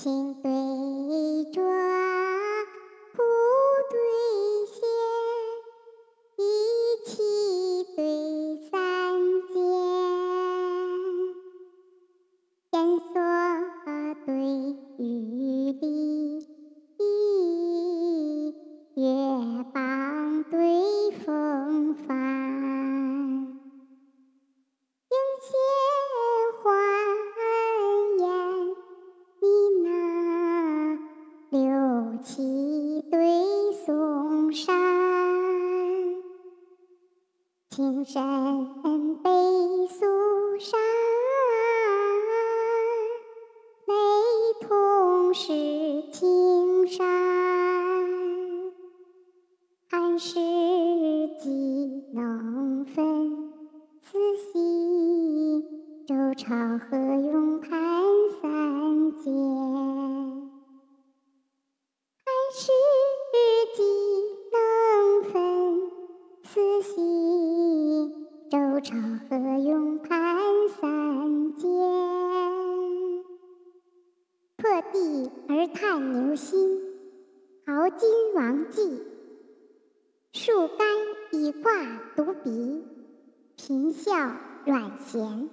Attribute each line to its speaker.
Speaker 1: 青对浊，不对线，一气对三间，烟锁对玉立，月傍六七对松山，青山背苏山，雷同是青山，寒食既能分，四夕周朝何用盘三间？不朝何用攀三间？破地而探牛心，熬金王纪。树干已挂独鼻，颦笑软弦。